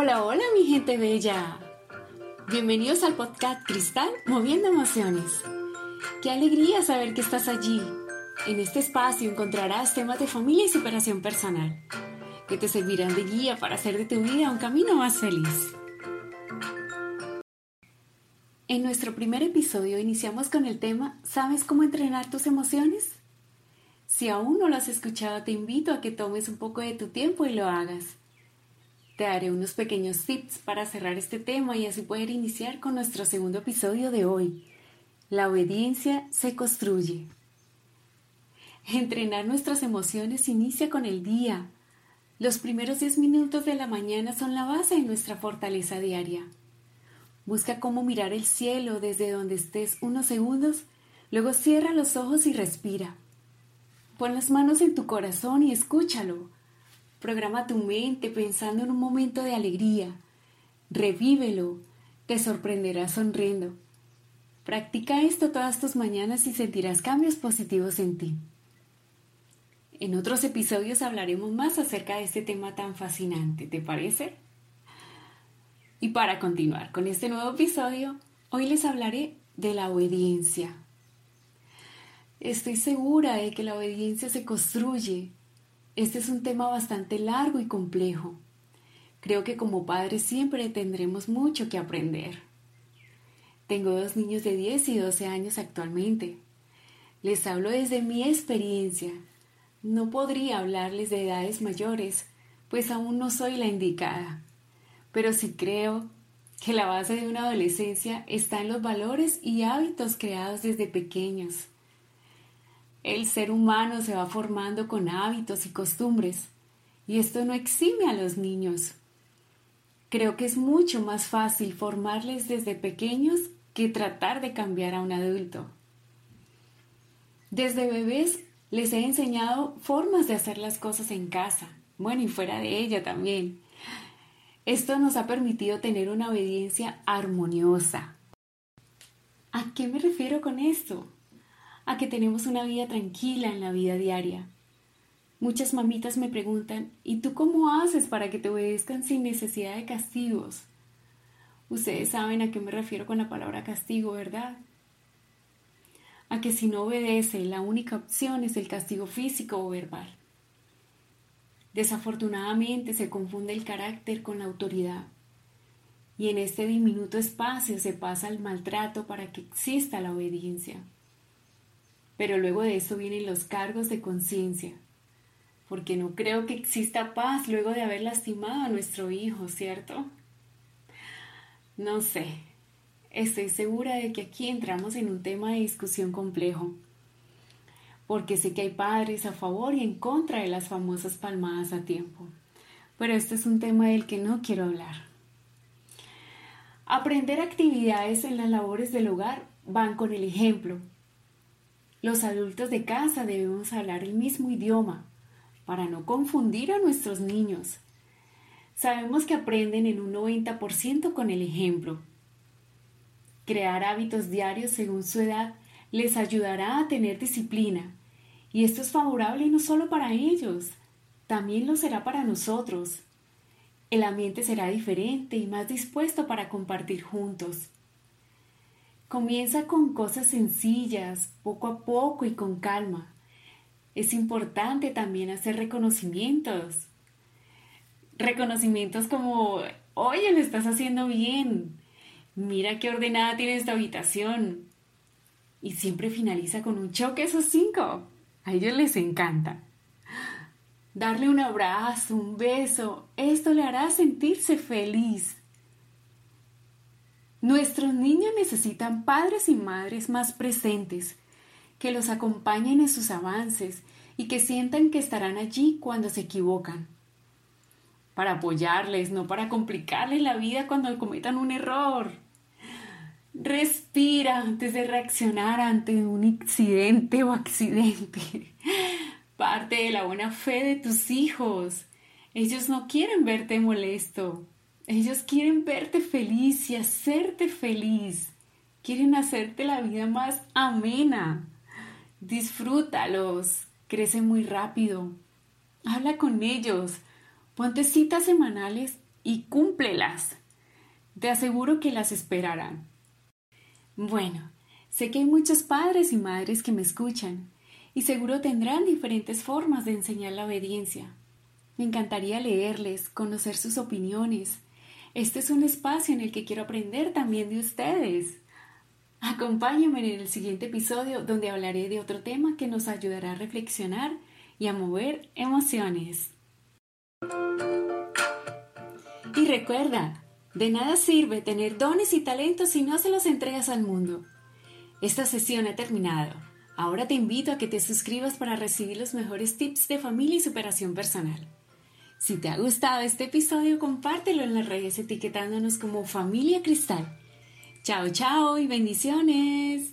Hola, hola, mi gente bella. Bienvenidos al podcast Cristal Moviendo Emociones. Qué alegría saber que estás allí. En este espacio encontrarás temas de familia y superación personal que te servirán de guía para hacer de tu vida un camino más feliz. En nuestro primer episodio iniciamos con el tema ¿Sabes cómo entrenar tus emociones? Si aún no lo has escuchado, te invito a que tomes un poco de tu tiempo y lo hagas. Te daré unos pequeños tips para cerrar este tema y así poder iniciar con nuestro segundo episodio de hoy. La obediencia se construye. Entrenar nuestras emociones inicia con el día. Los primeros 10 minutos de la mañana son la base de nuestra fortaleza diaria. Busca cómo mirar el cielo desde donde estés unos segundos, luego cierra los ojos y respira. Pon las manos en tu corazón y escúchalo. Programa tu mente pensando en un momento de alegría. Revívelo. Te sorprenderás sonriendo. Practica esto todas tus mañanas y sentirás cambios positivos en ti. En otros episodios hablaremos más acerca de este tema tan fascinante, ¿te parece? Y para continuar con este nuevo episodio, hoy les hablaré de la obediencia. Estoy segura de que la obediencia se construye. Este es un tema bastante largo y complejo. Creo que como padres siempre tendremos mucho que aprender. Tengo dos niños de 10 y 12 años actualmente. Les hablo desde mi experiencia. No podría hablarles de edades mayores, pues aún no soy la indicada. Pero sí creo que la base de una adolescencia está en los valores y hábitos creados desde pequeños. El ser humano se va formando con hábitos y costumbres, y esto no exime a los niños. Creo que es mucho más fácil formarles desde pequeños que tratar de cambiar a un adulto. Desde bebés les he enseñado formas de hacer las cosas en casa, bueno, y fuera de ella también. Esto nos ha permitido tener una obediencia armoniosa. ¿A qué me refiero con esto? A que tenemos una vida tranquila en la vida diaria. Muchas mamitas me preguntan, ¿y tú cómo haces para que te obedezcan sin necesidad de castigos? Ustedes saben a qué me refiero con la palabra castigo, ¿verdad? A que si no obedece, la única opción es el castigo físico o verbal. Desafortunadamente se confunde el carácter con la autoridad. Y en este diminuto espacio se pasa el maltrato para que exista la obediencia. Pero luego de eso vienen los cargos de conciencia, porque no creo que exista paz luego de haber lastimado a nuestro hijo, ¿cierto? No sé, estoy segura de que aquí entramos en un tema de discusión complejo porque sé que hay padres a favor y en contra de las famosas palmadas a tiempo. Pero este es un tema del que no quiero hablar. Aprender actividades en las labores del hogar van con el ejemplo. Los adultos de casa debemos hablar el mismo idioma para no confundir a nuestros niños. Sabemos que aprenden en un 90% con el ejemplo. Crear hábitos diarios según su edad les ayudará a tener disciplina y esto es favorable no solo para ellos, también lo será para nosotros. El ambiente será diferente y más dispuesto para compartir juntos. Comienza con cosas sencillas, poco a poco y con calma. Es importante también hacer reconocimientos. Reconocimientos como, oye, lo estás haciendo bien. Mira qué ordenada tiene esta habitación. Y siempre finaliza con un choque esos cinco. A ellos les encanta. Darle un abrazo, un beso, esto le hará sentirse feliz. Nuestros niños necesitan padres y madres más presentes, que los acompañen en sus avances y que sientan que estarán allí cuando se equivocan. Para apoyarles, no para complicarles la vida cuando cometan un error. Respira antes de reaccionar ante un incidente o accidente. Parte de la buena fe de tus hijos. Ellos no quieren verte molesto. Ellos quieren verte feliz y hacerte feliz. Quieren hacerte la vida más amena. Disfrútalos. Crecen muy rápido. Habla con ellos. Ponte citas semanales y cúmplelas. Te aseguro que las esperarán. Bueno, sé que hay muchos padres y madres que me escuchan y seguro tendrán diferentes formas de enseñar la obediencia. Me encantaría leerles, conocer sus opiniones. Este es un espacio en el que quiero aprender también de ustedes. Acompáñenme en el siguiente episodio donde hablaré de otro tema que nos ayudará a reflexionar y a mover emociones. Y recuerda, de nada sirve tener dones y talentos si no se los entregas al mundo. Esta sesión ha terminado. Ahora te invito a que te suscribas para recibir los mejores tips de familia y superación personal. Si te ha gustado este episodio, compártelo en las redes etiquetándonos como Familia Cristal. Chao, chao y bendiciones.